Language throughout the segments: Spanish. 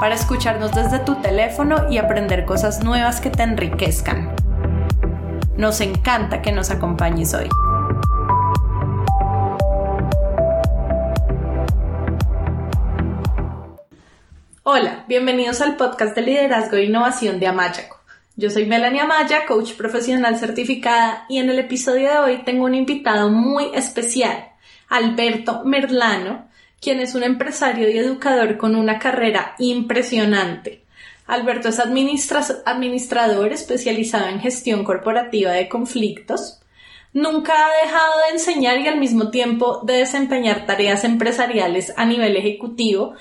para escucharnos desde tu teléfono y aprender cosas nuevas que te enriquezcan. Nos encanta que nos acompañes hoy. Hola, bienvenidos al podcast de liderazgo e innovación de Amayaco. Yo soy Melanie Amaya, coach profesional certificada, y en el episodio de hoy tengo un invitado muy especial, Alberto Merlano, quien es un empresario y educador con una carrera impresionante. Alberto es administrador especializado en gestión corporativa de conflictos. Nunca ha dejado de enseñar y al mismo tiempo de desempeñar tareas empresariales a nivel ejecutivo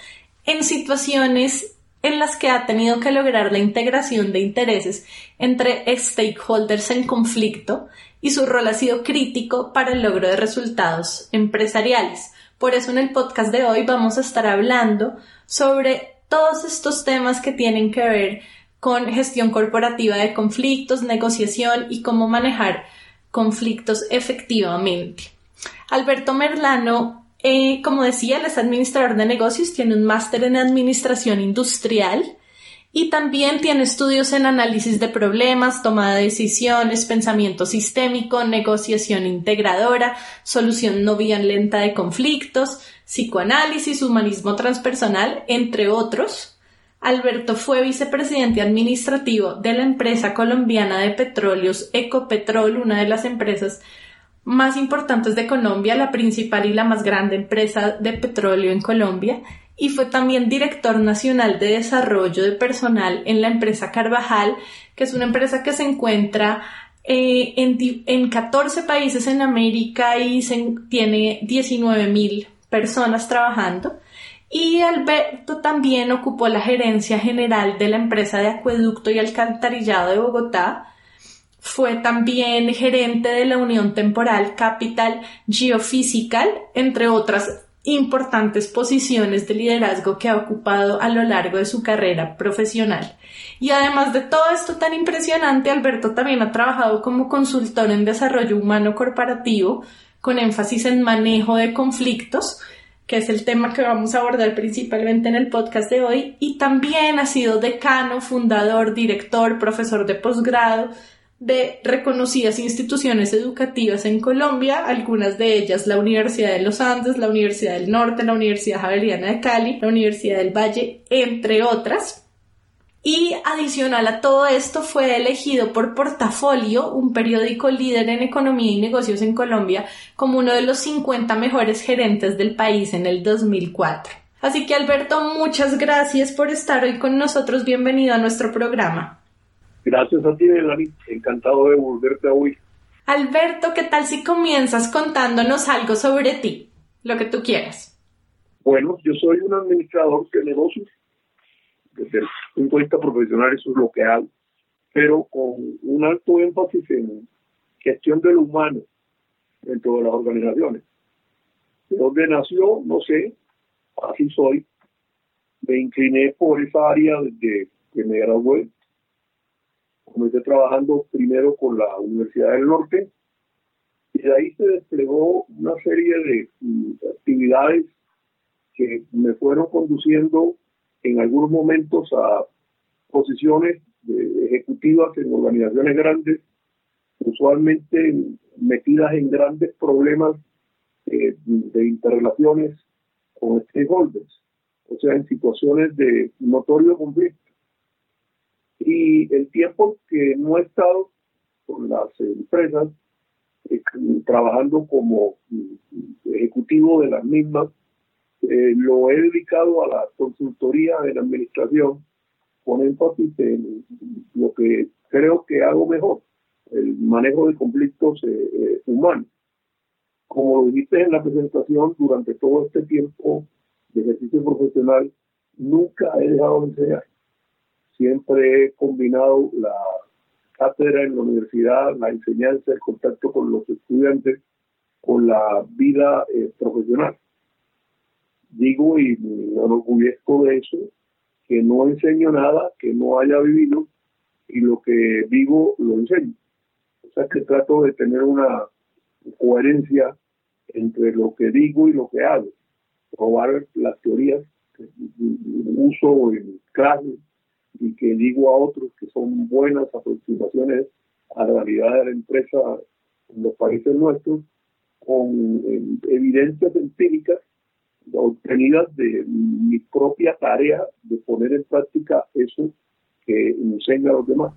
en situaciones en las que ha tenido que lograr la integración de intereses entre stakeholders en conflicto y su rol ha sido crítico para el logro de resultados empresariales. Por eso en el podcast de hoy vamos a estar hablando sobre todos estos temas que tienen que ver con gestión corporativa de conflictos, negociación y cómo manejar conflictos efectivamente. Alberto Merlano, eh, como decía, él es administrador de negocios, tiene un máster en administración industrial y también tiene estudios en análisis de problemas, toma de decisiones, pensamiento sistémico, negociación integradora, solución no violenta de conflictos, psicoanálisis, humanismo transpersonal, entre otros. Alberto fue vicepresidente administrativo de la empresa colombiana de petróleos Ecopetrol, una de las empresas más importantes de Colombia, la principal y la más grande empresa de petróleo en Colombia, y fue también director nacional de desarrollo de personal en la empresa Carvajal, que es una empresa que se encuentra eh, en, en, 14 países en América y tiene 19 mil personas trabajando. Y Alberto también ocupó la gerencia general de la empresa de acueducto y alcantarillado de Bogotá. Fue también gerente de la Unión Temporal Capital Geophysical, entre otras importantes posiciones de liderazgo que ha ocupado a lo largo de su carrera profesional. Y además de todo esto tan impresionante, Alberto también ha trabajado como consultor en desarrollo humano corporativo, con énfasis en manejo de conflictos, que es el tema que vamos a abordar principalmente en el podcast de hoy, y también ha sido decano, fundador, director, profesor de posgrado de reconocidas instituciones educativas en Colombia, algunas de ellas la Universidad de los Andes, la Universidad del Norte, la Universidad Javeriana de Cali, la Universidad del Valle, entre otras. Y adicional a todo esto fue elegido por Portafolio, un periódico líder en economía y negocios en Colombia, como uno de los 50 mejores gerentes del país en el 2004. Así que Alberto, muchas gracias por estar hoy con nosotros. Bienvenido a nuestro programa. Gracias a ti, Melanie. Encantado de volverte a oír. Alberto, ¿qué tal si comienzas contándonos algo sobre ti? Lo que tú quieras. Bueno, yo soy un administrador de negocios. Desde el punto de vista profesional, eso es lo que hago. Pero con un alto énfasis en gestión de lo humano dentro de las organizaciones. ¿De dónde nació? No sé. Así soy. Me incliné por esa área desde que me gradué comencé trabajando primero con la Universidad del Norte y de ahí se desplegó una serie de mm, actividades que me fueron conduciendo en algunos momentos a posiciones ejecutivas en organizaciones grandes, usualmente metidas en grandes problemas eh, de interrelaciones con stakeholders, o sea, en situaciones de notorio conflicto. Y el tiempo que no he estado con las empresas, eh, trabajando como ejecutivo de las mismas, eh, lo he dedicado a la consultoría de la administración con énfasis en lo que creo que hago mejor, el manejo de conflictos eh, humanos. Como lo dijiste en la presentación, durante todo este tiempo de ejercicio profesional, nunca he dejado de enseñar siempre he combinado la cátedra en la universidad, la enseñanza, el contacto con los estudiantes, con la vida eh, profesional. Digo y me enorgullezco de eso, que no enseño nada que no haya vivido y lo que vivo lo enseño. O sea que trato de tener una coherencia entre lo que digo y lo que hago. Probar las teorías que uso en clases y que digo a otros que son buenas aproximaciones a la realidad de la empresa en los países nuestros con eh, evidencias empíricas obtenidas de mi propia tarea de poner en práctica eso que enseña a los demás.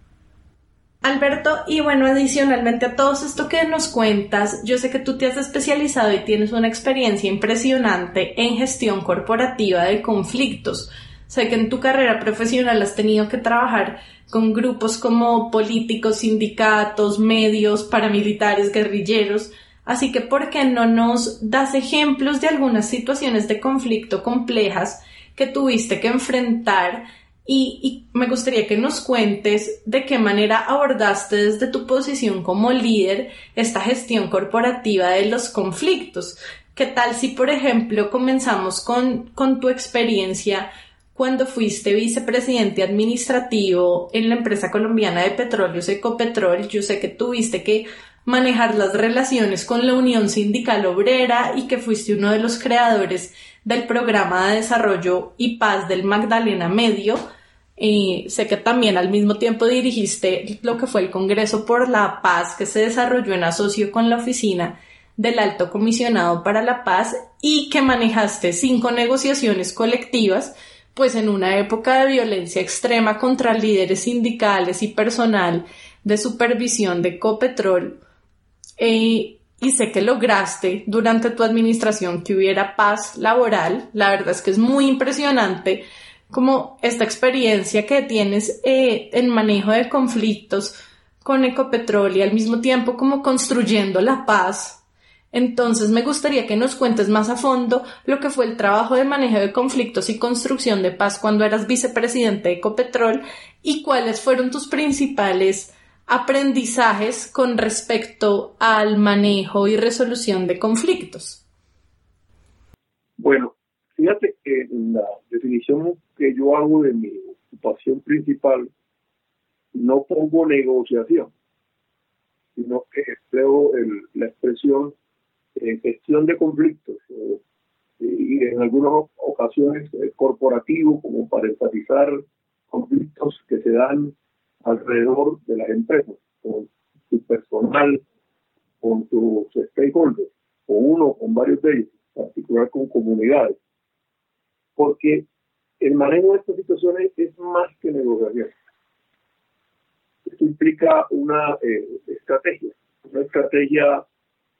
Alberto, y bueno, adicionalmente a todo esto que nos cuentas, yo sé que tú te has especializado y tienes una experiencia impresionante en gestión corporativa de conflictos. Sé que en tu carrera profesional has tenido que trabajar con grupos como políticos, sindicatos, medios, paramilitares, guerrilleros. Así que, ¿por qué no nos das ejemplos de algunas situaciones de conflicto complejas que tuviste que enfrentar y, me gustaría que nos cuentes de qué manera abordaste desde tu posición como líder esta gestión corporativa de los conflictos. ¿Qué tal si, por ejemplo, comenzamos con, con tu experiencia cuando fuiste vicepresidente administrativo en la empresa colombiana de petróleos Ecopetrol? Yo sé que tuviste que manejar las relaciones con la Unión Sindical Obrera y que fuiste uno de los creadores del programa de desarrollo y paz del Magdalena Medio. Y sé que también al mismo tiempo dirigiste lo que fue el Congreso por la Paz que se desarrolló en asocio con la oficina del Alto Comisionado para la Paz y que manejaste cinco negociaciones colectivas, pues en una época de violencia extrema contra líderes sindicales y personal de supervisión de Copetrol. Eh, y sé que lograste durante tu administración que hubiera paz laboral. La verdad es que es muy impresionante como esta experiencia que tienes eh, en manejo de conflictos con Ecopetrol y al mismo tiempo como construyendo la paz. Entonces me gustaría que nos cuentes más a fondo lo que fue el trabajo de manejo de conflictos y construcción de paz cuando eras vicepresidente de Ecopetrol y cuáles fueron tus principales aprendizajes con respecto al manejo y resolución de conflictos? Bueno, fíjate que la definición que yo hago de mi ocupación principal no pongo negociación, sino que empleo la expresión gestión de conflictos y en algunas ocasiones corporativo como para enfatizar conflictos que se dan alrededor de las empresas, con su personal, con sus stakeholders, con uno o con varios de ellos, en particular con comunidades. Porque el manejo de estas situaciones es más que negociación. Esto implica una eh, estrategia, una estrategia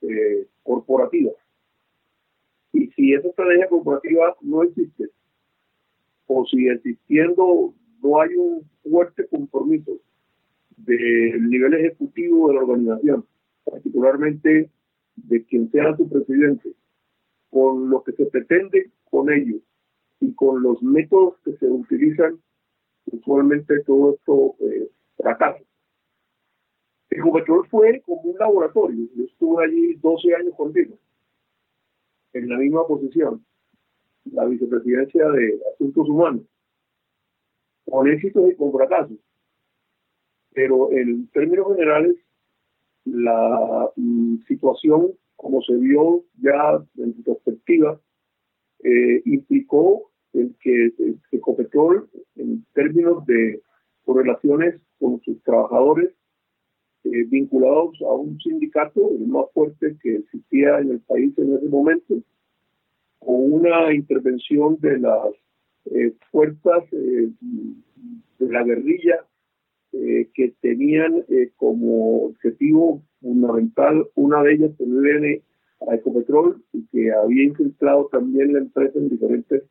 eh, corporativa. Y si esa estrategia corporativa no existe, o si existiendo no hay un fuerte compromiso del nivel ejecutivo de la organización, particularmente de quien sea su presidente, con lo que se pretende con ellos y con los métodos que se utilizan, usualmente todo esto eh, fracasa. El Ecopetrol fue como un laboratorio. Yo estuve allí 12 años contigo, en la misma posición, la vicepresidencia de Asuntos Humanos con éxitos y con fracasos. Pero en términos generales, la mm, situación, como se vio ya en perspectiva, eh, implicó el que Ecopetrol, en términos de relaciones con sus trabajadores eh, vinculados a un sindicato, el más fuerte que existía en el país en ese momento, con una intervención de las eh, fuerzas eh, de la guerrilla eh, que tenían como objetivo fundamental una de ellas viene a Ecopetrol y que había infiltrado también la empresa en diferentes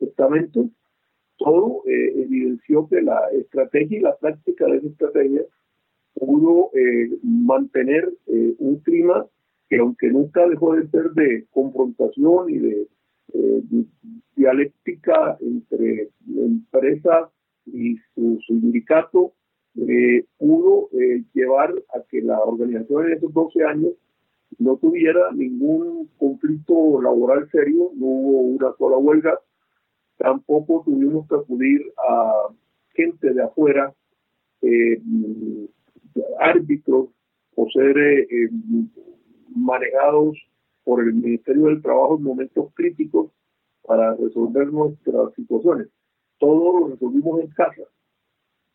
estamentos, todo evidenció que la estrategia y la práctica de esa estrategia pudo mantener un clima que aunque nunca dejó de ser de confrontación y de dialéctica entre empresas y su, sindicato eh, pudo eh, llevar a que la organización en esos 12 años no tuviera ningún conflicto laboral serio, no hubo una sola huelga, tampoco tuvimos que acudir a gente de afuera, eh, árbitros o ser manejados por el Ministerio del Trabajo en momentos críticos para resolver nuestras situaciones. Todo lo resolvimos en casa.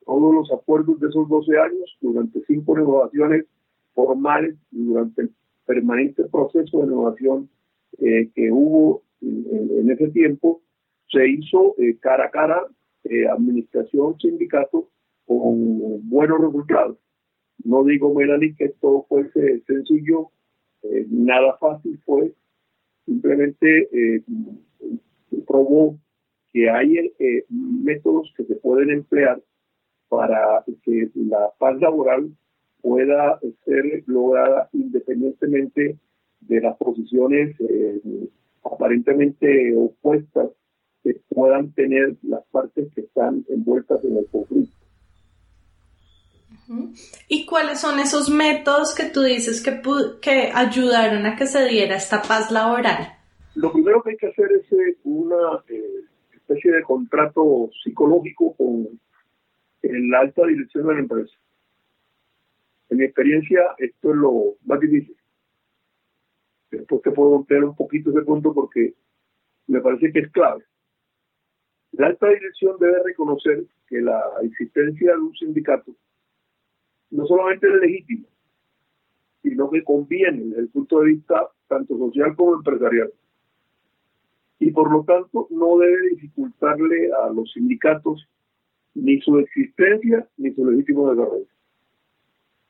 Todos los acuerdos de esos 12 años, durante cinco negociaciones formales durante el permanente proceso de negociación eh, que hubo en, ese tiempo, se hizo eh, cara a cara, eh, administración, sindicato, con buenos resultados. No digo, Melanie, que todo fuese sencillo, nada fácil fue, simplemente probó que hay eh, métodos que se pueden emplear para que la paz laboral pueda ser lograda independientemente de las posiciones eh, aparentemente opuestas que puedan tener las partes que están envueltas en el conflicto. ¿Y cuáles son esos métodos que tú dices que, que ayudaron a que se diera esta paz laboral? Lo primero que hay que hacer es eh, una eh, especie de contrato psicológico con la alta dirección de la empresa. En mi experiencia, esto es lo más difícil. Después te puedo romper un poquito ese punto porque me parece que es clave. La alta dirección debe reconocer que la existencia de un sindicato no solamente es legítima, sino que conviene desde el punto de vista tanto social como empresarial y por lo tanto no debe dificultarle a los sindicatos ni su existencia ni su legítimo desarrollo.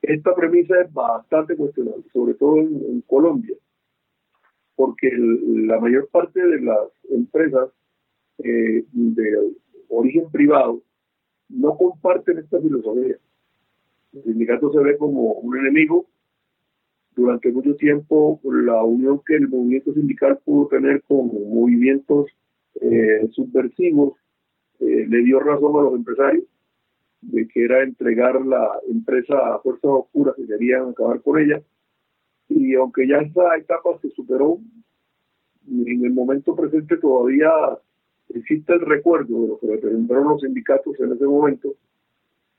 Esta premisa es bastante cuestionable, sobre todo en, Colombia, porque la mayor parte de las empresas eh, de origen privado no comparten esta filosofía. El sindicato se ve como un enemigo durante mucho tiempo la unión que el movimiento sindical pudo tener con movimientos eh, subversivos eh, le dio razón a los empresarios de que era entregar la empresa a fuerzas oscuras que querían acabar con ella. Y aunque ya esa etapa se superó, en el momento presente todavía existe el recuerdo de lo que representaron los sindicatos en ese momento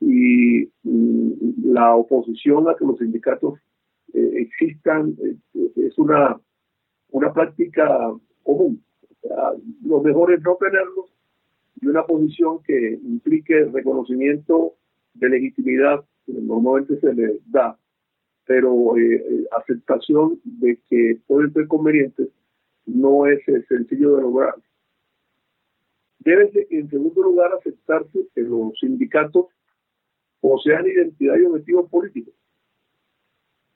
y la oposición a que los sindicatos eh, existan, eh, es una, una práctica común. lo mejor es no tenerlos y una posición que implique reconocimiento de legitimidad, normalmente se les da, pero eh, aceptación de que pueden ser convenientes no es sencillo de lograr. Debe, en segundo lugar, aceptarse que los sindicatos posean identidad y objetivos políticos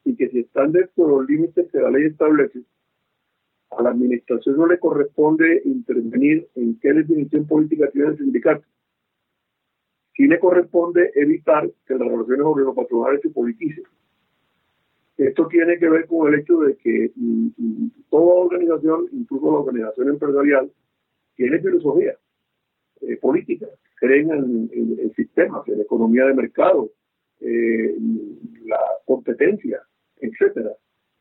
y que si están dentro de los límites que la ley establece, a la administración no le corresponde intervenir en qué definición política tiene el sindicato. Sí le corresponde evitar que las relaciones obrero-patronales se politicen. Esto tiene que ver con el hecho de que mm, mm, toda organización, incluso la organización empresarial, tiene filosofía eh, política, creen en, sistemas, en economía de mercado, eh, la competencia, etcétera.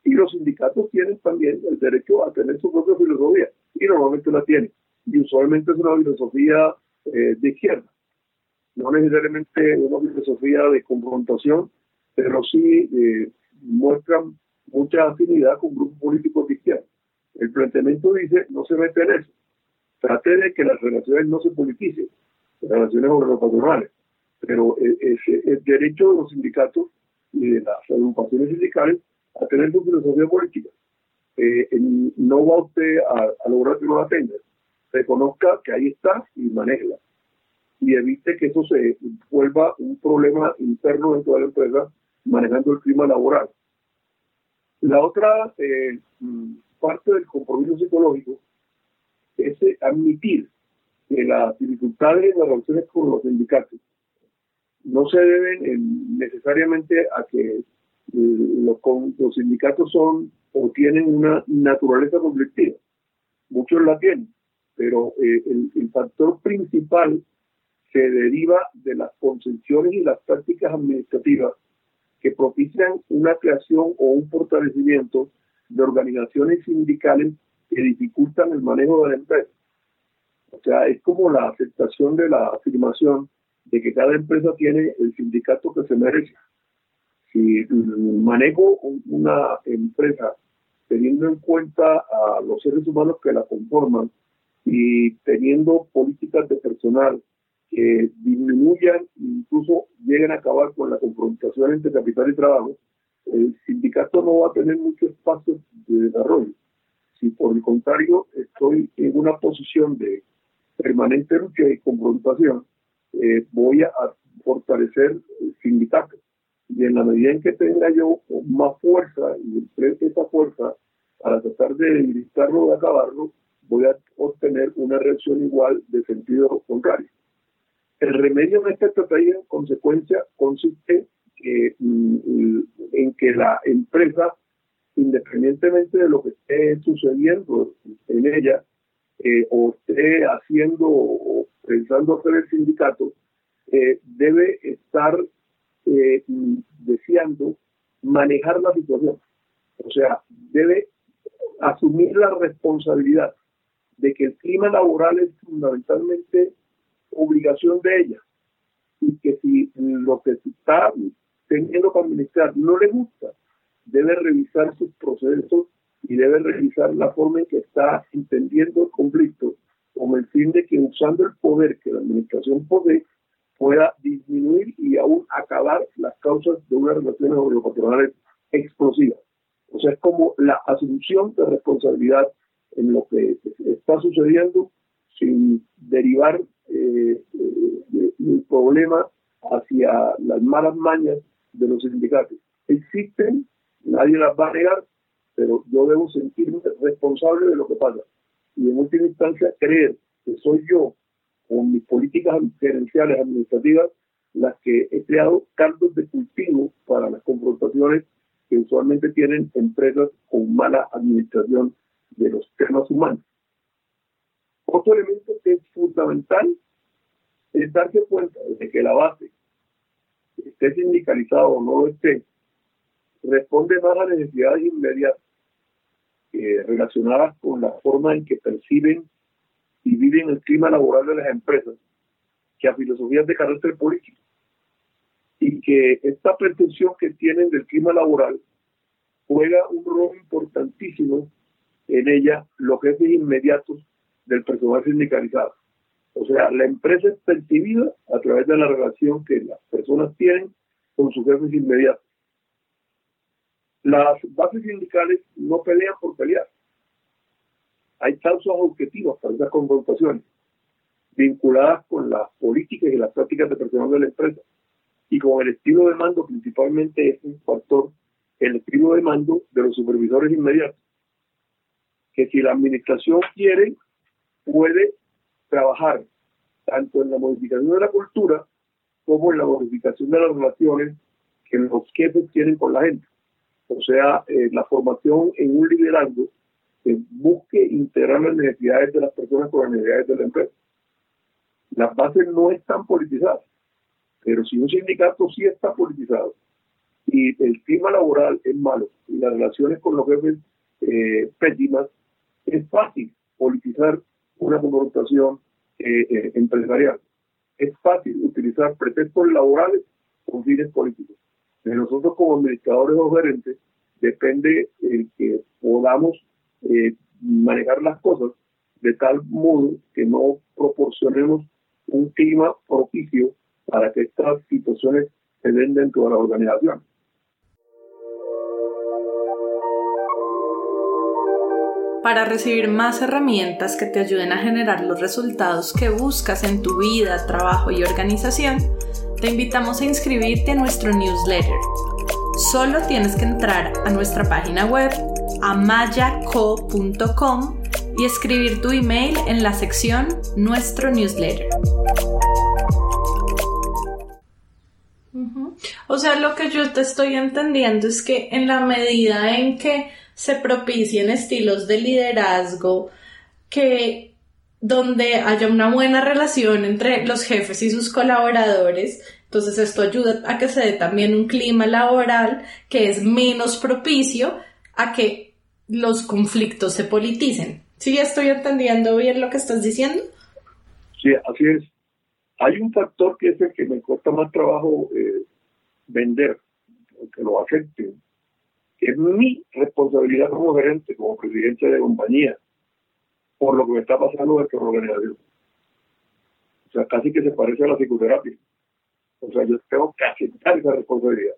Y los sindicatos tienen también el derecho a tener su propia filosofía, y normalmente la tienen. Y usualmente es una filosofía eh, de izquierda, no necesariamente una filosofía de confrontación, pero sí eh, muestran mucha afinidad con grupos políticos de izquierda. El planteamiento dice, no se mete en eso. Trate de que las relaciones no se politicen, las relaciones patronales. Pero eh, el derecho de los sindicatos y de las agrupaciones sindicales a tener su filosofía política. Eh, no va usted a, lograr que no la tenga. Reconozca que ahí está y manéjela. Y evite que eso se vuelva un problema interno dentro de la empresa manejando el clima laboral. La otra eh, parte del compromiso psicológico es admitir que las dificultades en las relaciones con los sindicatos no se deben eh, necesariamente a que eh, los, los, sindicatos son o tienen una naturaleza conflictiva. Muchos la tienen, pero eh, el, factor principal se deriva de las concesiones y las prácticas administrativas que propician una creación o un fortalecimiento de organizaciones sindicales que dificultan el manejo de la empresa. O sea, es como la aceptación de la afirmación de que cada empresa tiene el sindicato que se merece. Si manejo una empresa teniendo en cuenta a los seres humanos que la conforman y teniendo políticas de personal que disminuyan e incluso lleguen a acabar con la confrontación entre capital y trabajo, el sindicato no va a tener mucho espacio de desarrollo. Si por el contrario estoy en una posición de permanente lucha y confrontación, eh, voy a fortalecer el sindicato. Y en la medida en que tenga yo más fuerza y enfrente esa fuerza para tratar de debilitarlo o de acabarlo, voy a obtener una reacción igual de sentido contrario. El remedio en esta estrategia, en consecuencia, consiste mm, en que la empresa, independientemente de lo que esté sucediendo en ella, eh, o esté haciendo o pensando hacer el sindicato, eh, debe estar eh, deseando manejar la situación. O sea, debe asumir la responsabilidad de que el clima laboral es fundamentalmente obligación de ella y que si lo que está teniendo que administrar no le gusta, debe revisar sus procesos y debe revisar la forma en que está entendiendo el conflicto con el fin de que usando el poder que la administración posee pueda disminuir y aún acabar las causas de unas relaciones obligatorias explosivas. O sea, es como la asunción de responsabilidad en lo que está sucediendo sin derivar eh, el problema hacia las malas mañas de los sindicatos. Existen, nadie las va a negar, pero yo debo sentirme responsable de lo que pasa. Y en última instancia, creer que soy yo, con mis políticas gerenciales administrativas, las que he creado cargos de cultivo para las confrontaciones que usualmente tienen empresas con mala administración de los temas humanos. Otro elemento que es fundamental es darse cuenta de que la base, esté sindicalizado o no lo esté, responde más a necesidades inmediatas relacionadas con la forma en que perciben y viven el clima laboral de las empresas que a filosofías de carácter político. Y que esta percepción que tienen del clima laboral juega un rol importantísimo en ella los jefes inmediatos del personal sindicalizado. O sea, la empresa es percibida a través de la relación que las personas tienen con sus jefes inmediatos. Las bases sindicales no pelean por pelear. Hay causas objetivas para esas confrontaciones, vinculadas con las políticas y las prácticas de personal de la empresa. Y con el estilo de mando principalmente es un factor, el estilo de mando de los supervisores inmediatos. Que si la administración quiere, puede trabajar tanto en la modificación de la cultura como en la modificación de las relaciones que los jefes tienen con la gente. O sea, eh, la formación en un liderazgo que busque integrar las necesidades de las personas con las necesidades de la empresa. Las bases no están politizadas, pero si un sindicato sí está politizado y el clima laboral es malo y las relaciones con los jefes eh, pésimas, es fácil politizar una confrontación eh, eh, empresarial. Es fácil utilizar pretextos laborales con fines políticos. De nosotros como administradores o gerentes depende el que podamos eh, manejar las cosas de tal modo que no proporcionemos un clima propicio para que estas situaciones se den dentro de la organización. Para recibir más herramientas que te ayuden a generar los resultados que buscas en tu vida, trabajo y organización, te invitamos a inscribirte a nuestro newsletter. Solo tienes que entrar a nuestra página web amayaco.com y escribir tu email en la sección Nuestro newsletter. O sea, lo que yo te estoy entendiendo es que en la medida en que se propicien estilos de liderazgo que donde haya una buena relación entre los jefes y sus colaboradores. Entonces esto ayuda a que se dé también un clima laboral que es menos propicio a que los conflictos se politicen. ¿Sí estoy entendiendo bien lo que estás diciendo? Sí, así es. Hay un factor que es el que me cuesta más trabajo eh, vender, que lo afecte. Es mi responsabilidad como gerente, como presidente de compañía, por lo que me está pasando de la organización. O sea, casi que se parece a la psicoterapia. O sea, yo tengo que aceptar esa responsabilidad.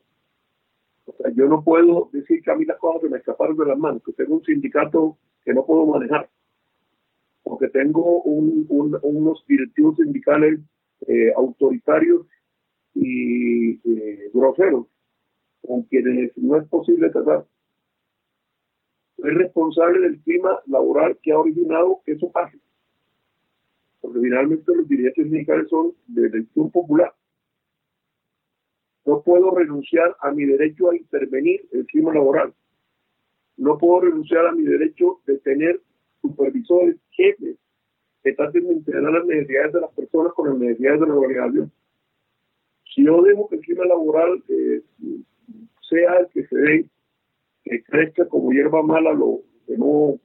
O sea, yo no puedo decir que a mí las cosas se me escaparon de las manos, que tengo un sindicato que no puedo manejar, porque tengo unos directivos sindicales eh, autoritarios y eh, groseros con quienes no es posible tratar. Soy responsable del clima laboral que ha originado que eso pase. Porque finalmente los dirigentes sindicales son de elección popular. No puedo renunciar a mi derecho a intervenir el clima laboral. No puedo renunciar a mi derecho de tener supervisores, jefes, que traten de integrar las necesidades de las personas con las necesidades de la organización. Si yo dejo que el clima laboral eh, sea el que se dé, que crezca como hierba mala, lo que no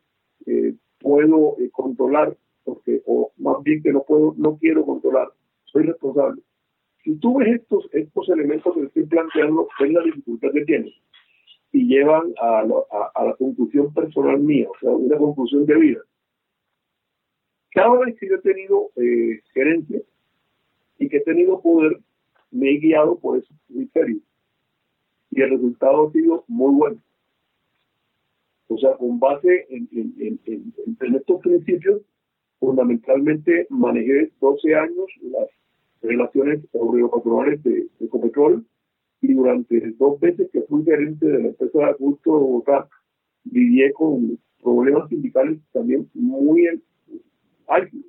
eh, puedo eh, controlar, porque, o más bien que no puedo, no quiero controlar, soy responsable. Si tú ves estos, estos elementos que estoy planteando, ven la dificultad que tienes y llevan a, a, la conclusión personal mía, o sea, una conclusión de vida. Cada vez que yo he tenido eh, gerencia y que he tenido poder, me he guiado por esos criterios. Y el resultado ha sido muy bueno. O sea, con base en, estos principios, fundamentalmente manejé 12 años las relaciones obrero-patronales de, de y durante dos veces que fui gerente de la empresa de Augusto de Bogotá, viví con problemas sindicales también muy álgidos,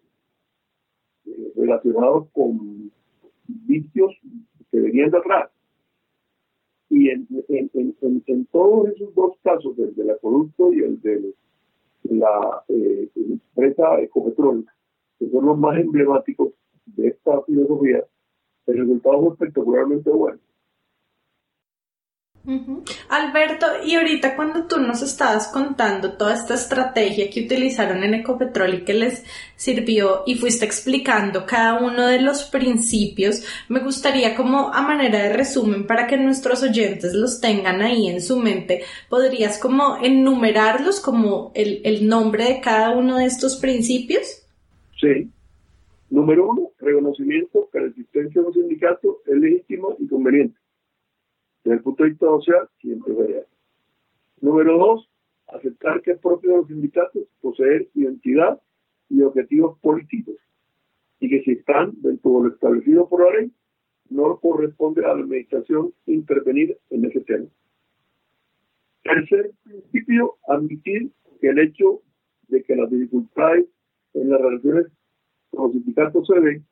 eh, relacionados con vicios que venían de atrás. Y en, en, todos esos dos casos, el del acueducto y el de la eh, empresa Ecopetrol, que son los más emblemáticos de esta filosofía, el resultado fue espectacularmente bueno. Alberto, y ahorita cuando tú nos estabas contando toda esta estrategia que utilizaron en Ecopetrol y que les sirvió y fuiste explicando cada uno de los principios, me gustaría como a manera de resumen para que nuestros oyentes los tengan ahí en su mente, ¿podrías como enumerarlos como el, el nombre de cada uno de estos principios? Sí. Número uno, reconocimiento que la existencia de un sindicato es legítimo y conveniente. Desde el punto de vista social, siempre real. Número dos, aceptar que es propio de los sindicatos poseer identidad y objetivos políticos y que si están dentro de lo establecido por la ley, no corresponde a la administración intervenir en ese tema. Tercer principio, admitir que el hecho de que las dificultades en las relaciones con los sindicatos se ven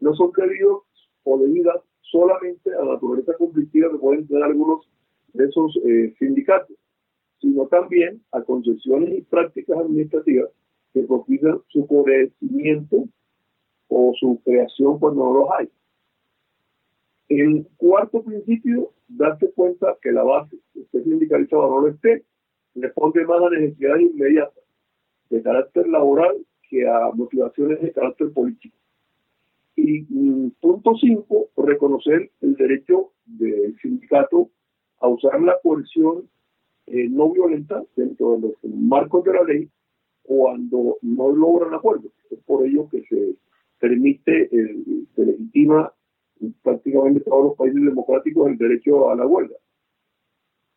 no son debidos o debidas solamente a la naturaleza conflictiva que pueden tener algunos de esos eh, sindicatos, sino también a concesiones y prácticas administrativas que propician su crecimiento o su creación cuando no los hay. El cuarto principio, darse cuenta que la base esté sindicalizada no lo esté, responde más a necesidades inmediatas de carácter laboral que a motivaciones de carácter político. Y mm, punto cinco, reconocer el derecho del sindicato a usar la coerción eh, no violenta dentro de los marcos de la ley cuando no logran acuerdos. Es por ello que se permite, se legitima prácticamente todos los países democráticos el derecho a la huelga.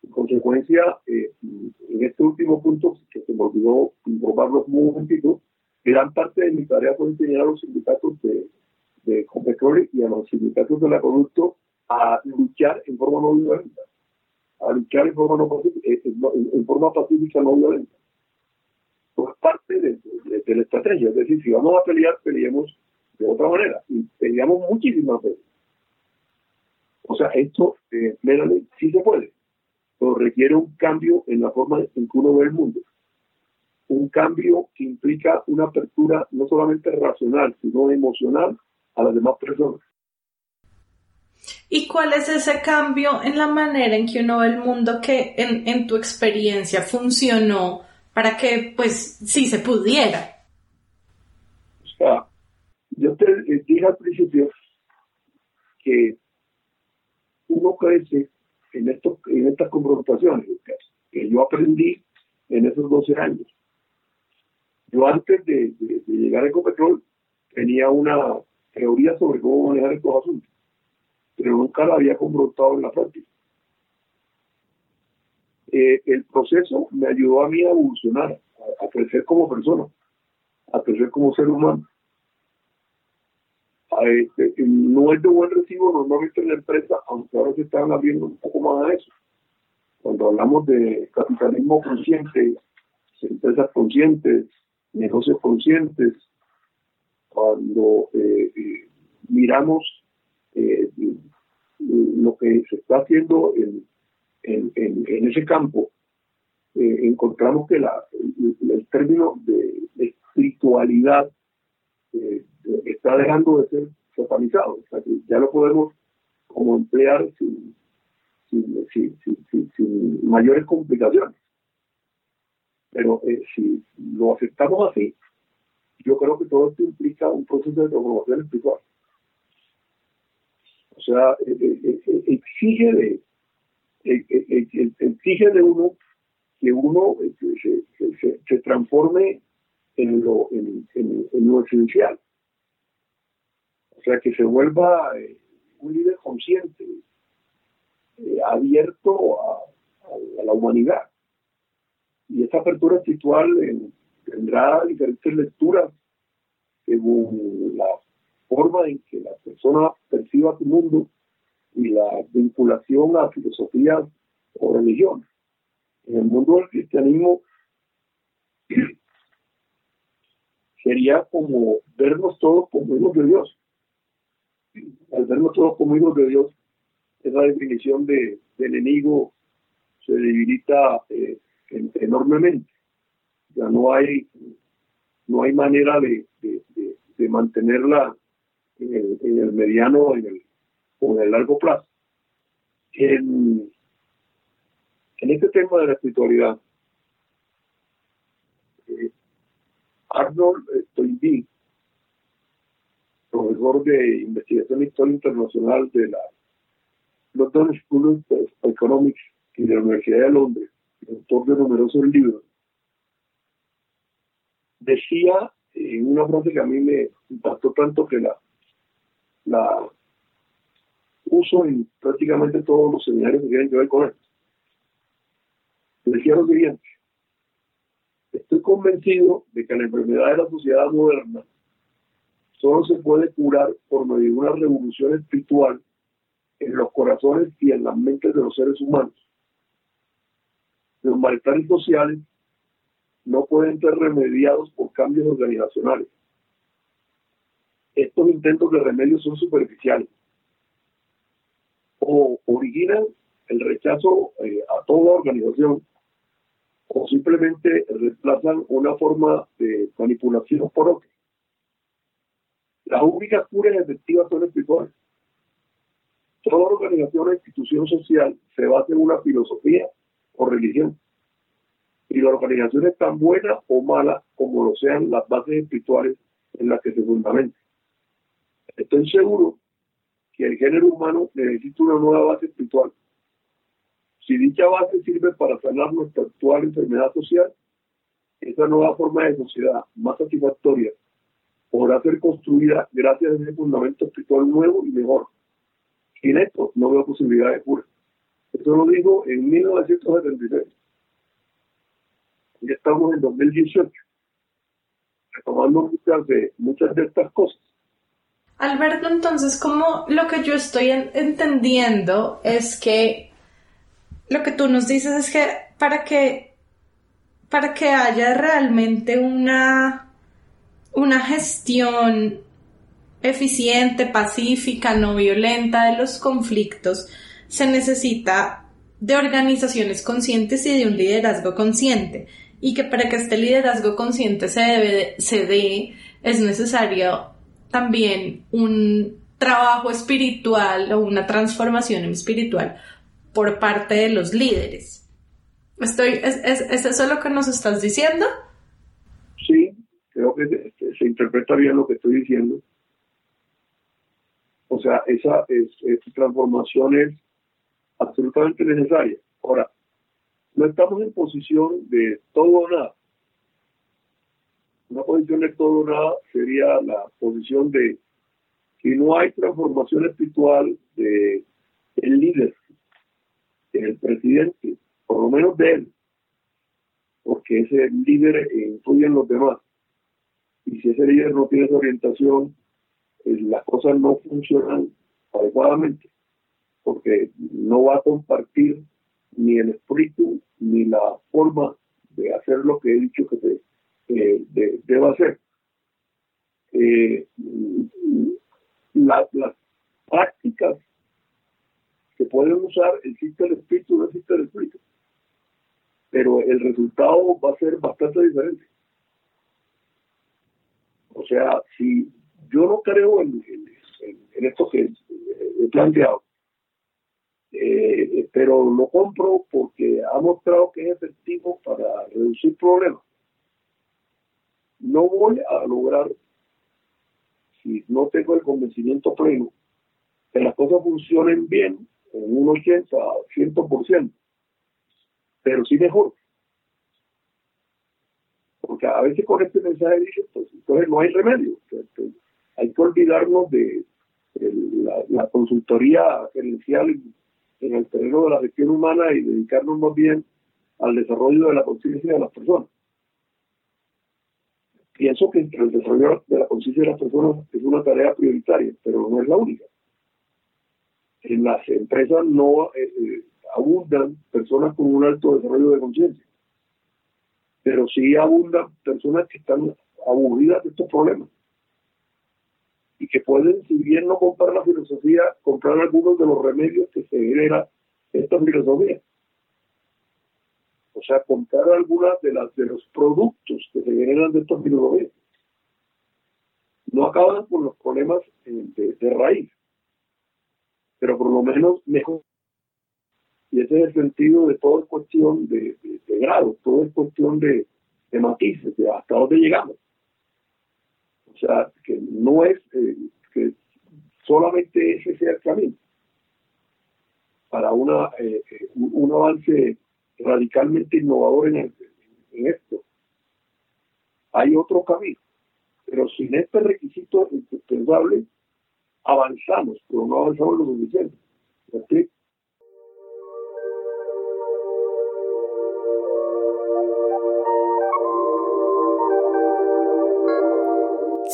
En consecuencia, eh, en este último punto, que se me olvidó informarlos un momentito, gran parte de mi tarea fue enseñar a los sindicatos de de Competrol y a los sindicatos del acueducto a luchar en forma no violenta, a luchar en forma, no eh, en, forma pacífica no violenta. Por parte de, la estrategia, es decir, si vamos a pelear, peleemos de otra manera, y peleamos muchísimas veces. O sea, esto, eh, sí se puede, pero requiere un cambio en la forma en que uno ve el mundo. un cambio que implica una apertura no solamente racional, sino emocional a las demás personas. ¿Y cuál es ese cambio en la manera en que uno ve el mundo que en, en tu experiencia funcionó para que, pues, sí se pudiera? O sea, yo te dije al principio que uno crece en, esto, en estas confrontaciones que yo aprendí en esos 12 años. Yo antes de, llegar a Ecopetrol tenía una teoría sobre cómo manejar estos asuntos, pero nunca la había confrontado en la práctica. Eh, el proceso me ayudó a mí a evolucionar, a, crecer como persona, a crecer como ser humano. Este, no es de buen recibo normalmente en la empresa, aunque ahora se están abriendo un poco más a eso. Cuando hablamos de capitalismo consciente, empresas conscientes, negocios conscientes, cuando eh, eh, miramos eh, lo que se está haciendo en, en, ese campo, encontramos que la, el, término de, espiritualidad está dejando de ser satanizado, o sea, que ya lo podemos como emplear sin, sin mayores complicaciones. Pero eh, si lo aceptamos así, yo creo que todo esto implica un proceso de transformación espiritual. O sea, eh, eh, exige de exige de uno que uno se, se, transforme en lo, en, lo esencial. O sea, que se vuelva un líder consciente, abierto a, la humanidad. Y esa apertura espiritual tendrá diferentes lecturas según la forma en que la persona perciba su mundo y la vinculación a filosofías o religión. En el mundo del cristianismo sería como vernos todos como hijos de Dios. Al vernos todos como hijos de Dios, esa definición de, enemigo se debilita eh, enormemente. No hay, no hay manera de, mantenerla en el, mediano en el, o en el largo plazo. En, este tema de la espiritualidad, eh, Arnold Toynbee, profesor de investigación e historia internacional de la London School of Economics y de la Universidad de Londres, autor de numerosos libros, decía en una frase que a mí me impactó tanto que la, la uso en prácticamente todos los seminarios que tienen que ver con esto. Decía lo siguiente, estoy convencido de que la enfermedad de la sociedad moderna solo se puede curar por medio de una revolución espiritual en los corazones y en las mentes de los seres humanos. Los malestares sociales no pueden ser remediados por cambios organizacionales. Estos intentos de remedio son superficiales o originan el rechazo eh, a toda organización o simplemente reemplazan una forma de manipulación por otra. Las únicas curas efectivas son espirituales. Toda organización o institución social se basa en una filosofía o religión. Y la organización es tan buena o mala como lo sean las bases espirituales en las que se fundamenta. Estoy seguro que el género humano necesita una nueva base espiritual. Si dicha base sirve para sanar nuestra actual enfermedad social, esa nueva forma de sociedad más satisfactoria podrá ser construida gracias a ese fundamento espiritual nuevo y mejor sin esto no veo posibilidad de cura. Eso lo digo en 1976. Ya estamos en 2018, retomando muchas de, muchas de estas cosas. Alberto, entonces, como lo que yo estoy entendiendo es que lo que tú nos dices es que para que para que haya realmente una una gestión eficiente, pacífica, no violenta de los conflictos, se necesita de organizaciones conscientes y de un liderazgo consciente. Y que para que este liderazgo consciente se, debe, se dé es necesario también un trabajo espiritual o una transformación espiritual por parte de los líderes. Estoy, ¿es, es, eso lo que nos estás diciendo? Sí, creo que se, interpreta bien lo que estoy diciendo. O sea, esa, esa transformación es absolutamente necesaria. Ahora, no estamos en posición de todo o nada. Una posición de todo o nada sería la posición de si no hay transformación espiritual de el líder, el presidente, por lo menos de él, porque ese líder influye en los demás. Y si ese líder no tiene esa orientación, eh, las cosas no funcionan adecuadamente, porque no va a compartir ni el espíritu ni la forma de hacer lo que he dicho que se deba hacer. Eh, las prácticas que pueden usar existe el espíritu, no existe el espíritu. Pero el resultado va a ser bastante diferente. O sea, si yo no creo en, esto que he planteado, eh, pero lo compro porque ha mostrado que es efectivo para reducir problemas. No voy a lograr si no tengo el convencimiento pleno que las cosas funcionen bien en un 80, 100%, pero sí mejor. Porque a veces con este mensaje dice, pues entonces no hay remedio. hay que olvidarnos de, la, consultoría gerencial en el terreno de la gestión humana y dedicarnos más bien al desarrollo de la conciencia de las personas pienso que el desarrollo de la conciencia de las personas es una tarea prioritaria, pero no es la única. En las empresas no eh, eh, abundan personas con un alto desarrollo de conciencia, pero sí abundan personas que están aburridas de estos problemas y que pueden, si bien no comprar la filosofía, comprar algunos de los remedios que se genera esta filosofía o sea, comprar algunas de las de los productos que se generan de estos filosofías. No acaban con los problemas eh, de, raíz, pero por lo menos mejor. Y ese es el sentido de todo es cuestión de, grado, todo es cuestión de, matices, de hasta dónde llegamos. O sea, que no es eh, que solamente ese sea el camino para una, eh, un avance radicalmente innovador en, en esto. Hay otro camino, pero sin este requisito indispensable avanzamos, pero no avanzamos lo suficiente.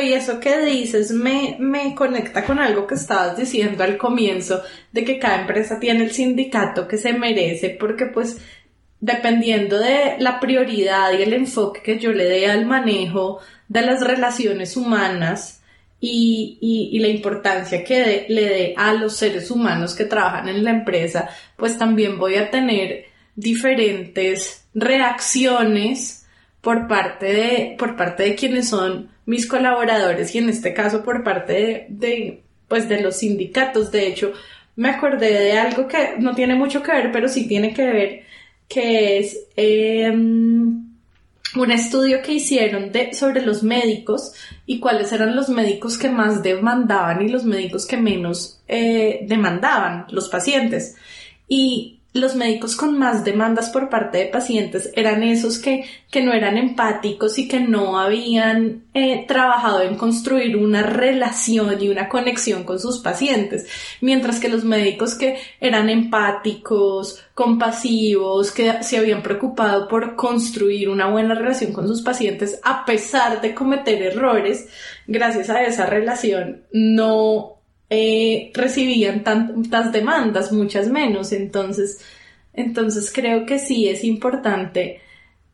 Y eso que dices me, me conecta con algo que estabas diciendo al comienzo, de que cada empresa tiene el sindicato que se merece, porque pues dependiendo de la prioridad y el enfoque que yo le dé al manejo de las relaciones humanas y, y, la importancia que le dé a los seres humanos que trabajan en la empresa, pues también voy a tener diferentes reacciones por parte de, por parte de quienes son mis colaboradores y en este caso por parte de, pues de los sindicatos. De hecho, me acordé de algo que no tiene mucho que ver, pero sí tiene que ver, que es em, un estudio que hicieron sobre los médicos y cuáles eran los médicos que más demandaban y los médicos que menos eh, demandaban los pacientes. Y los médicos con más demandas por parte de pacientes eran esos que, que no eran empáticos y que no habían eh, trabajado en construir una relación y una conexión con sus pacientes, mientras que los médicos que eran empáticos, compasivos, que se habían preocupado por construir una buena relación con sus pacientes a pesar de cometer errores, gracias a esa relación no eh, recibían tantas demandas, muchas menos. Entonces, entonces creo que sí es importante,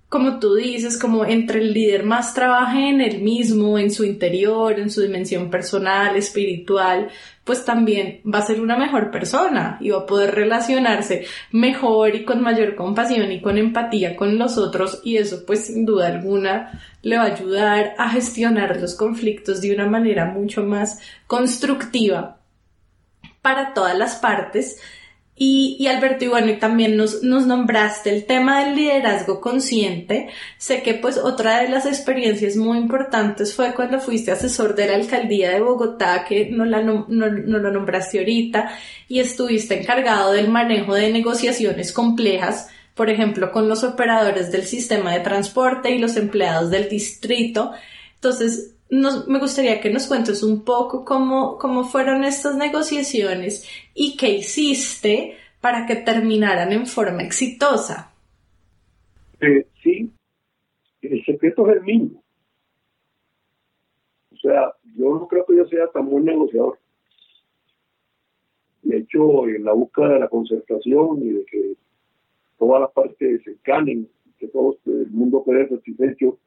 como tú dices, como entre el líder más trabaje en él mismo, en su interior, en su dimensión personal, espiritual, pues también va a ser una mejor persona y va a poder relacionarse mejor y con mayor compasión y con empatía con los otros y eso pues sin duda alguna le va a ayudar a gestionar los conflictos de una manera mucho más constructiva para todas las partes. Y, y, Alberto, y bueno, y también nos, nos nombraste el tema del liderazgo consciente. Sé que pues otra de las experiencias muy importantes fue cuando fuiste asesor de la alcaldía de Bogotá, que no, la, no, no, lo nombraste ahorita, y estuviste encargado del manejo de negociaciones complejas por ejemplo, con los operadores del sistema de transporte y los empleados del distrito. Entonces, me gustaría que nos cuentes un poco cómo, cómo fueron estas negociaciones y qué hiciste para que terminaran en forma exitosa. Eh, sí, el secreto es el mismo. O sea, yo no creo que yo sea tan buen negociador. De hecho, en la búsqueda de la concertación y de que todas las partes se canen, que todo el mundo quede satisfecho,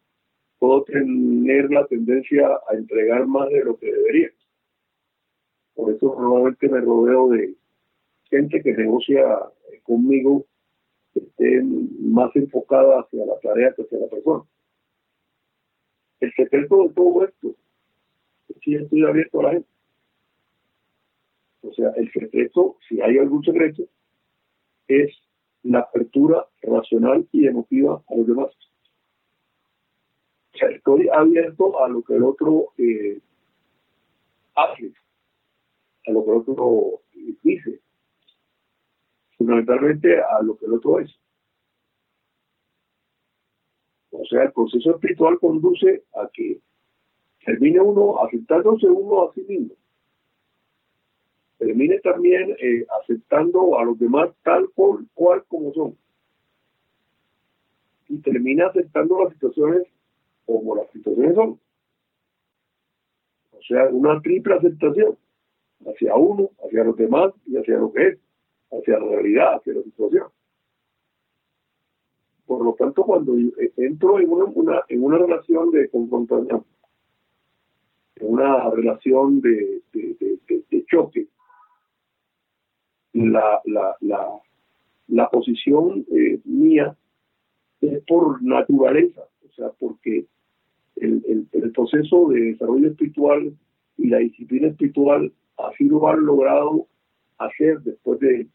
puedo tener la tendencia a entregar más de lo que debería. Por eso normalmente me rodeo de gente que negocia conmigo, que esté más enfocada hacia la tarea que hacia la persona. El secreto de todo esto es si estoy abierto a la gente. O sea, el secreto, si hay algún secreto, es la apertura racional y emotiva a los demás. Estoy abierto a lo que el otro eh, hace, a lo que el otro dice, fundamentalmente a lo que el otro es. O sea, el proceso espiritual conduce a que termine uno aceptándose uno a sí mismo termine también eh, aceptando a los demás tal cual como son. Y termine aceptando las situaciones como las situaciones son. O sea, una triple aceptación hacia uno, hacia los demás y hacia lo que es, hacia la realidad, hacia la situación. Por lo tanto, cuando entro en una, en una relación de confrontación, en una relación de, de choque, la, la, la, la posición eh, mía es por naturaleza, o sea, porque el, proceso de desarrollo espiritual y la disciplina espiritual así lo han logrado hacer después de,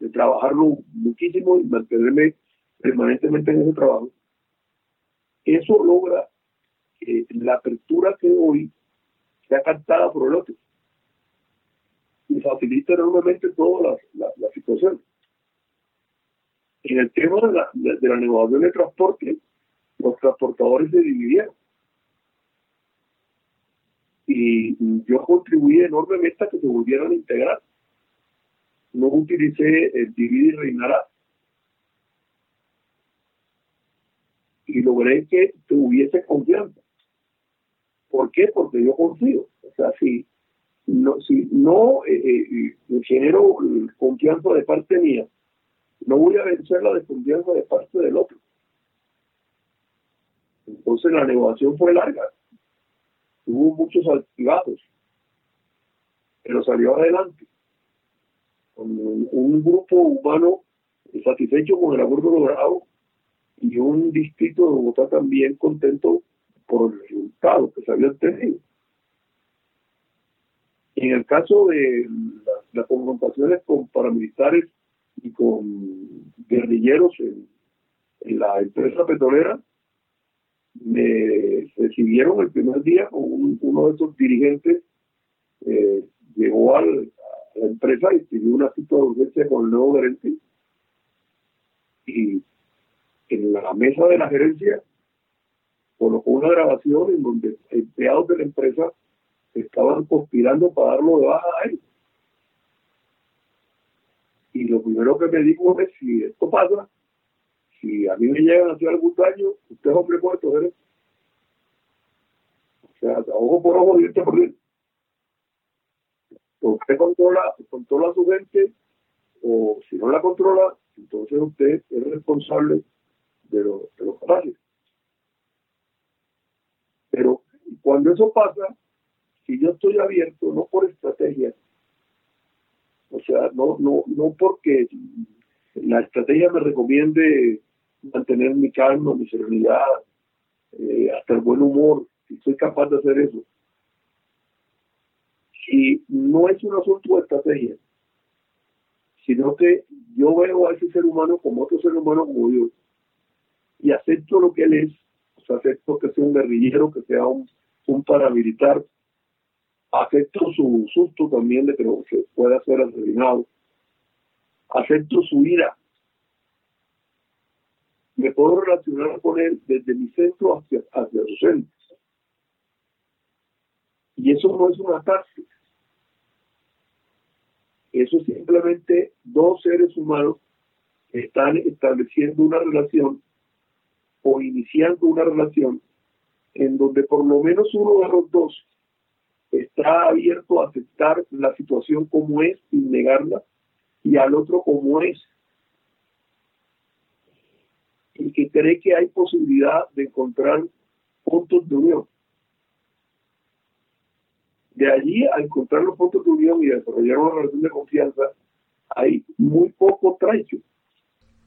de trabajarlo muchísimo y mantenerme permanentemente en ese trabajo. Eso logra que la apertura que hoy sea captada por el otro y facilita enormemente todas las, las, situaciones. En el tema de la, de, la negociación de transporte, los transportadores se dividieron. Y yo contribuí enormemente a que se volvieran a integrar. No utilicé el dividir y reinará. Y logré que tuviese confianza. ¿Por qué? Porque yo confío. O sea, si no, si no eh, eh, eh, genero confianza de parte mía, no voy a vencer la desconfianza de parte del otro. Entonces la negociación fue larga. Hubo muchos altibajos, pero salió adelante. Con un, grupo humano satisfecho con el acuerdo logrado y un distrito de Bogotá también contento por el resultado que se había obtenido. En el caso de las, confrontaciones con paramilitares y con guerrilleros en, la empresa petrolera, me recibieron el primer día con uno de esos dirigentes, eh, llegó a la empresa y pidió una cita de urgencia con el nuevo gerente y en la mesa de la gerencia colocó una grabación en donde empleados de la empresa estaban conspirando para darlo de baja a él. Y lo primero que me dijo es, si esto pasa, si a mí me llegan a hacer algún daño, usted es hombre muerto, ¿verdad? O sea, ojo por ojo, diente por diente. Usted controla, controla a su gente, o si no la controla, entonces usted es responsable de, lo, de los capaces. Pero cuando eso pasa, si yo estoy abierto, no por estrategia, o sea, no, no, no porque la estrategia me recomiende mantener mi calma, mi serenidad, eh, hasta el buen humor, si soy capaz de hacer eso. Si no es un asunto de estrategia, sino que yo veo a ese ser humano como otro ser humano como yo, y acepto lo que él es, o sea, acepto que sea un guerrillero, que sea un, un paramilitar, acepto su susto también de que pueda ser asesinado, acepto su ira, me puedo relacionar con él desde mi centro hacia, hacia su centro. Y eso no es un ataque. Eso es simplemente dos seres humanos que están estableciendo una relación o iniciando una relación en donde por lo menos uno de los dos está abierto a aceptar la situación como es sin negarla y al otro como es y que cree que hay posibilidad de encontrar puntos de unión. De allí a encontrar los puntos de unión y desarrollar una relación de confianza, hay muy poco traición.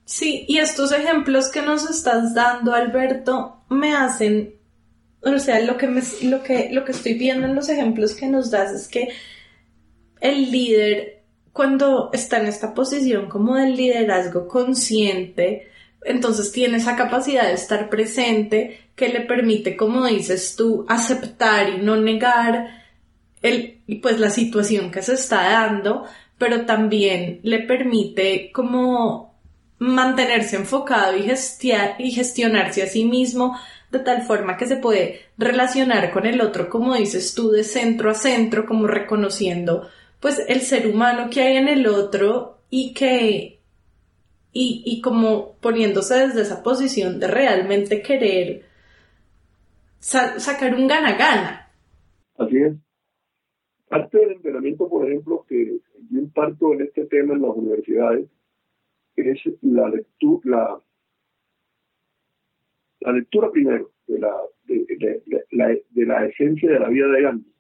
Sí, y estos ejemplos que nos estás dando, Alberto, me hacen, o sea, lo que, me, lo que, lo que estoy viendo en los ejemplos que nos das es que el líder, cuando está en esta posición como del liderazgo consciente, entonces tiene esa capacidad de estar presente que le permite, como dices tú, aceptar y no negar el, pues la situación que se está dando, pero también le permite como mantenerse enfocado y, y gestionarse a sí mismo de tal forma que se puede relacionar con el otro, como dices tú, de centro a centro, como reconociendo pues el ser humano que hay en el otro y que y, como poniéndose desde esa posición de realmente querer sacar un gana-gana. Así es. Parte del entrenamiento, por ejemplo, que yo imparto en este tema en las universidades, es la lectura, la, la lectura primero de la, de, la, de la esencia de la vida de Gandhi.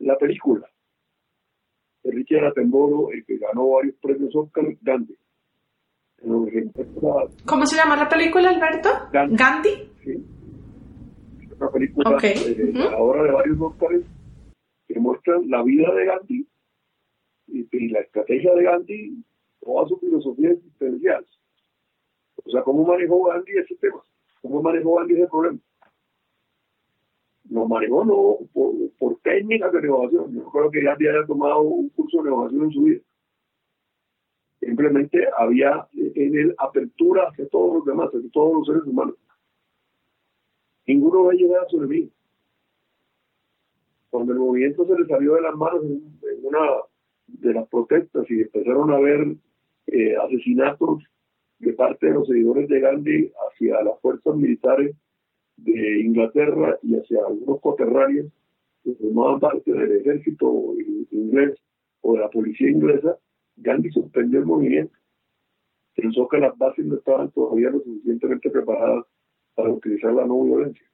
La película de Richard Attenborough, el que ganó varios premios Oscar, Gandhi. ¿Cómo se llama la película, Alberto? Gandhi. Sí. Una película eh, ganadora de varios Oscars que muestran la vida de Gandhi y la estrategia de Gandhi toda su filosofía existencial. O sea, ¿cómo manejó Gandhi ese tema? ¿Cómo manejó Gandhi ese problema? Lo manejó no por, por técnicas de negociación. Yo creo que Gandhi haya tomado un curso de negociación en su vida. Simplemente había en él apertura hacia todos los demás, hacia todos los seres humanos. Ninguno va a llegar a su. Cuando el movimiento se le salió de las manos en, en una de las protestas y empezaron a ver eh, asesinatos de parte de los seguidores de Gandhi hacia las fuerzas militares de Inglaterra y hacia algunos coterráneos que formaban parte del ejército inglés o de la policía inglesa, Gandhi suspendió el movimiento. Pensó que las bases no estaban todavía lo suficientemente preparadas para utilizar la no violencia.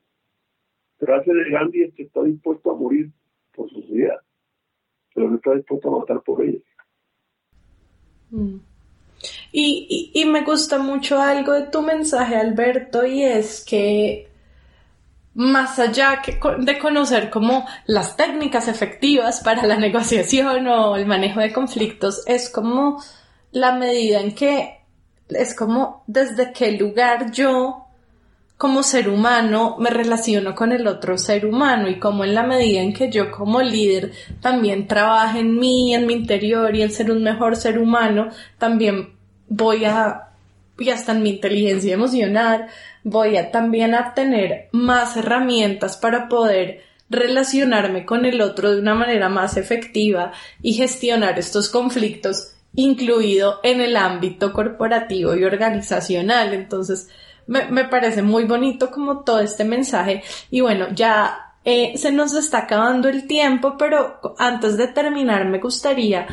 Gracias de Gandhi es que está dispuesto a morir por sus ideas, pero no está dispuesto a matar por ellas. Mm. Y, y, me gusta mucho algo de tu mensaje, Alberto, y es que más allá de conocer como las técnicas efectivas para la negociación o el manejo de conflictos, es como la medida en que es como desde qué lugar yo como ser humano me relaciono con el otro ser humano y como en la medida en que yo como líder también trabaje en mí, en mi interior y en ser un mejor ser humano, también voy a y hasta en mi inteligencia emocional, voy a también a tener más herramientas para poder relacionarme con el otro de una manera más efectiva y gestionar estos conflictos, incluido en el ámbito corporativo y organizacional. Entonces, me, parece muy bonito como todo este mensaje. Y bueno, ya eh, se nos está acabando el tiempo, pero antes de terminar me gustaría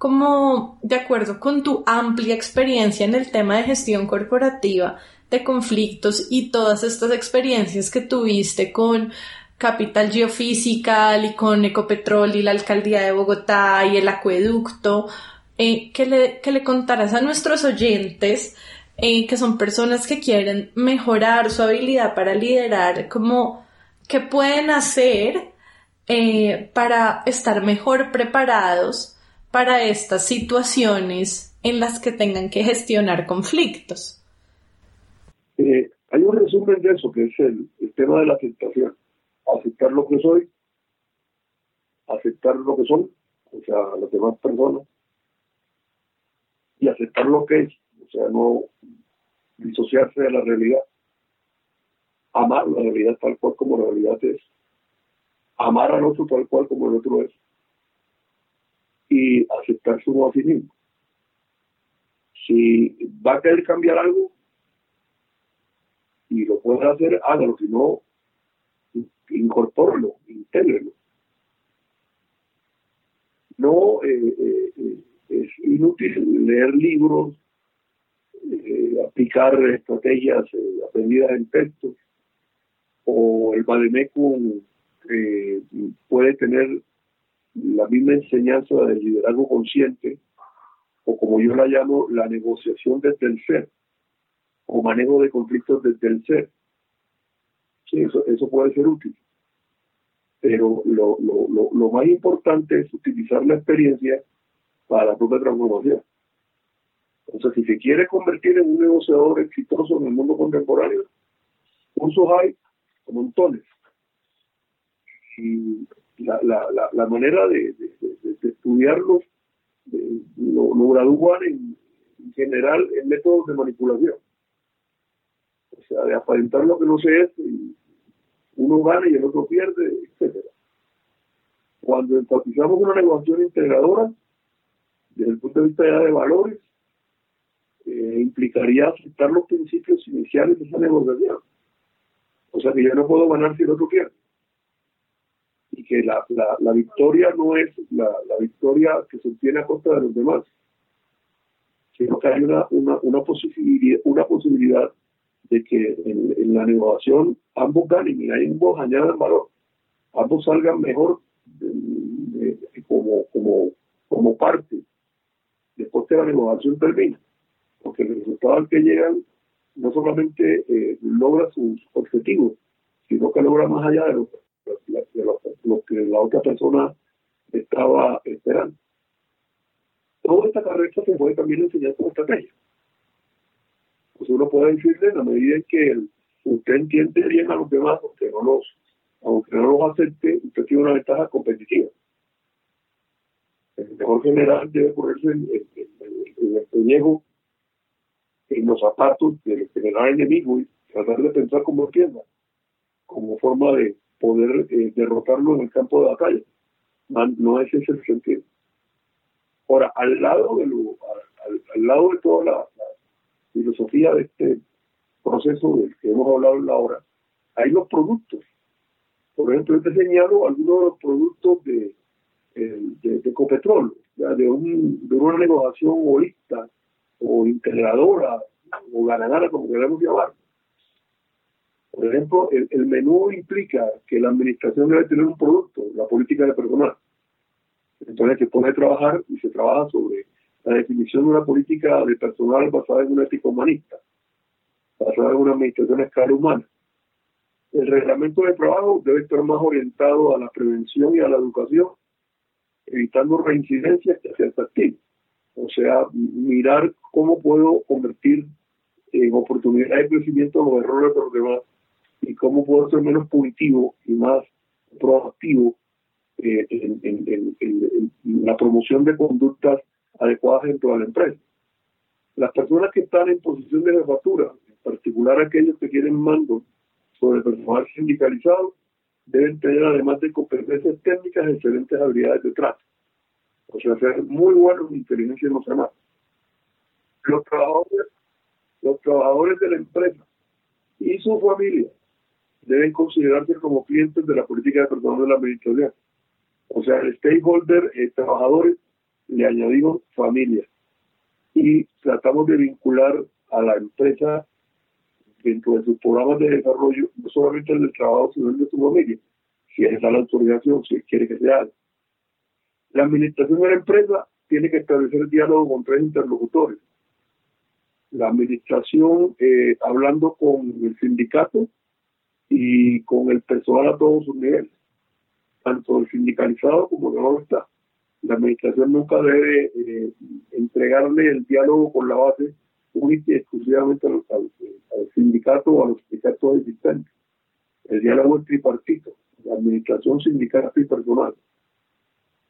como de acuerdo con tu amplia experiencia en el tema de gestión corporativa, de conflictos y todas estas experiencias que tuviste con Capital Geofísica y con Ecopetrol y la Alcaldía de Bogotá y el acueducto, eh, que, le, que le contaras a nuestros oyentes eh, que son personas que quieren mejorar su habilidad para liderar, como qué pueden hacer eh, para estar mejor preparados para estas situaciones en las que tengan que gestionar conflictos. hay un resumen de eso, que es el, el tema de la aceptación. Aceptar lo que soy, aceptar lo que son, o sea, las demás personas, y aceptar lo que es, o sea, no disociarse de la realidad, amar la realidad tal cual como la realidad es, amar al otro tal cual como el otro es, y aceptarse uno a sí mismo. Si va a querer cambiar algo y lo puede hacer, hágalo, si no, incorpóralo, intégrelo. No eh, eh, es inútil leer libros, eh, aplicar estrategias aprendidas en textos, o el Bademecum puede tener la misma enseñanza del liderazgo consciente, o como yo la llamo, la negociación desde el ser, o manejo de conflictos desde el ser eso, eso puede ser útil. Pero lo, lo, lo, más importante es utilizar la experiencia para la propia transformación. Entonces, si se quiere convertir en un negociador exitoso en el mundo contemporáneo, cursos hay montones. Y la, la, la, manera de, de, estudiarlos lo, lo gradúan en, en general en métodos de manipulación. O sea, de aparentar lo que no se es uno gana y el otro pierde, etcétera. Cuando enfatizamos una negociación integradora, desde el punto de vista de valores, eh, implicaría aceptar los principios iniciales de esa negociación. O sea que yo no puedo ganar si el otro pierde. Y que la, la, victoria no es la, victoria que se obtiene a costa de los demás, sino que hay una, una, una, posibilidad, una posibilidad de que en, la negociación ambos ganen y ambos añadan valor, ambos salgan mejor como, como, como parte. Después que la negociación termina, porque el resultado al que llegan no solamente eh, logra sus objetivos, sino que logra más allá de lo, lo, que la otra persona estaba esperando. Toda esta carrera se puede también enseñar como estrategia pues uno puede decirle en la medida en que usted entiende bien a los demás, aunque no los, aunque no los acepte, usted tiene una ventaja competitiva. El mejor general debe ponerse en, el pellejo, en los zapatos del general enemigo y tratar de pensar como entienda, como forma de poder eh, derrotarlo en el campo de batalla. No, es ese el sentido. Ahora, al lado de lo, al, lado de toda la, filosofía de este proceso del que hemos hablado en la hora, hay los productos. Por ejemplo, yo te señalo algunos de los productos de, de, Ecopetrol, de, un, de una negociación holista o integradora o ganadora, como queramos llamar. Por ejemplo, el, menú implica que la administración debe tener un producto, la política de personal. Entonces se pone a trabajar y se trabaja sobre la definición de una política de personal basada en una ética humanista, basada en una administración a escala humana. El reglamento de trabajo debe estar más orientado a la prevención y a la educación, evitando reincidencias que sea atractivo. O sea, mirar cómo puedo convertir en oportunidades de crecimiento los errores de los demás y cómo puedo ser menos punitivo y más proactivo eh, en, la promoción de conductas adecuadas dentro de la empresa. Las personas que están en posición de jefatura, en particular aquellos que tienen mando sobre personal sindicalizado, deben tener además de competencias técnicas excelentes habilidades de trato. O sea, ser muy buenos en inteligencia emocional. Los trabajadores, los trabajadores de la empresa y su familia deben considerarse como clientes de la política de personal de la administración. O sea, el stakeholder, eh, trabajadores, le añadimos familia. Y tratamos de vincular a la empresa dentro de sus programas de desarrollo, no solamente el del trabajo, sino el de su familia. Si está la autorización, si quiere que sea. La administración de la empresa tiene que establecer diálogo con tres interlocutores. La administración eh, hablando con el sindicato y con el personal a todos sus niveles, tanto el sindicalizado como el que no está. La administración nunca debe eh, entregarle el diálogo con la base única y exclusivamente al, sindicato o a los sindicatos existentes. El diálogo es tripartito, la administración, sindicato y personal.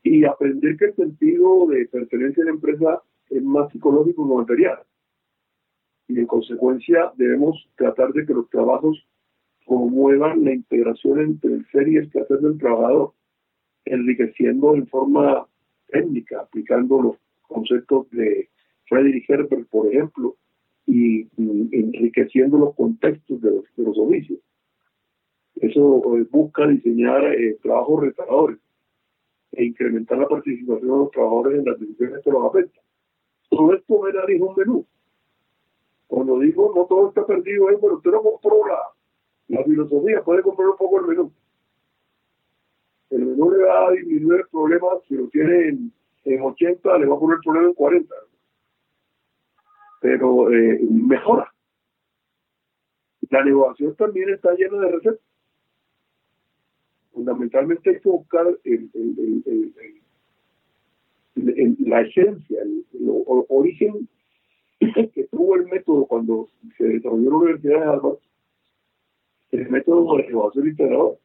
Y aprender que el sentido de pertenencia a la empresa es más psicológico que material. Y en consecuencia debemos tratar de que los trabajos promuevan la integración entre el ser y el quehacer del trabajador, enriqueciendo en forma técnica, aplicando los conceptos de Frederick Herbert, por ejemplo, y, enriqueciendo los contextos de los, oficios. Eso eh, busca diseñar eh, trabajos retadores e incrementar la participación de los trabajadores en las decisiones que los afectan. Todo esto me da dijo un menú. Cuando digo no todo está perdido, es, pero usted no compró la filosofía puede comprar un poco el menú. El menú le va a disminuir el problema, si lo tiene en, 80, le va a poner el problema en 40. Pero eh, mejora. La negociación también está llena de recetas. Fundamentalmente hay que buscar la esencia, el, origen que tuvo el método cuando se desarrolló la Universidad de Harvard el método de evaluación integrador.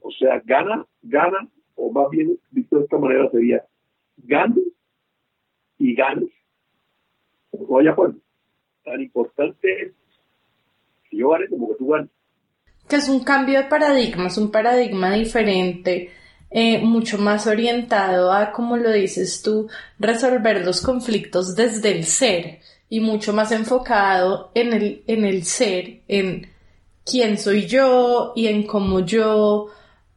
O sea, gana, gana, o más bien visto de esta manera sería gane y ganes. Vaya pues. Tan importante es que yo gane como que tú ganes. Que es un cambio de paradigma, es un paradigma diferente. Eh, mucho más orientado a, como lo dices tú, resolver los conflictos desde el ser y mucho más enfocado en el, en el ser, en quién soy yo y en cómo yo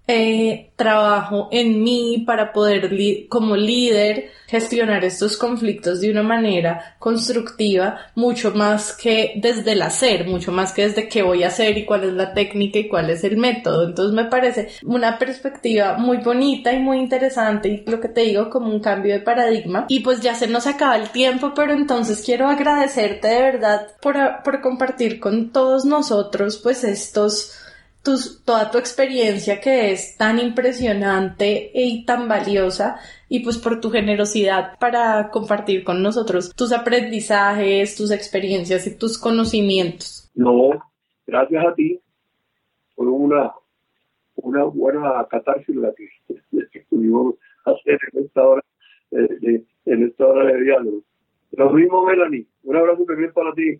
eh, trabajo en mí para poder como líder gestionar estos conflictos de una manera constructiva mucho más que desde el hacer, mucho más que desde qué voy a hacer y cuál es la técnica y cuál es el método. Entonces me parece una perspectiva muy bonita y muy interesante y lo que te digo como un cambio de paradigma. Y pues ya se nos acaba el tiempo, pero entonces quiero agradecerte de verdad por, por compartir con todos nosotros pues estos toda tu experiencia que es tan impresionante y tan valiosa y pues por tu generosidad para compartir con nosotros tus aprendizajes, tus experiencias y tus conocimientos. No, gracias a ti. Fue una, una buena catarsis la que, pudimos hacer de, en esta hora de diálogo. Lo mismo, Melanie. Un abrazo también para ti.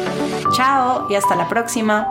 Chao y hasta la próxima.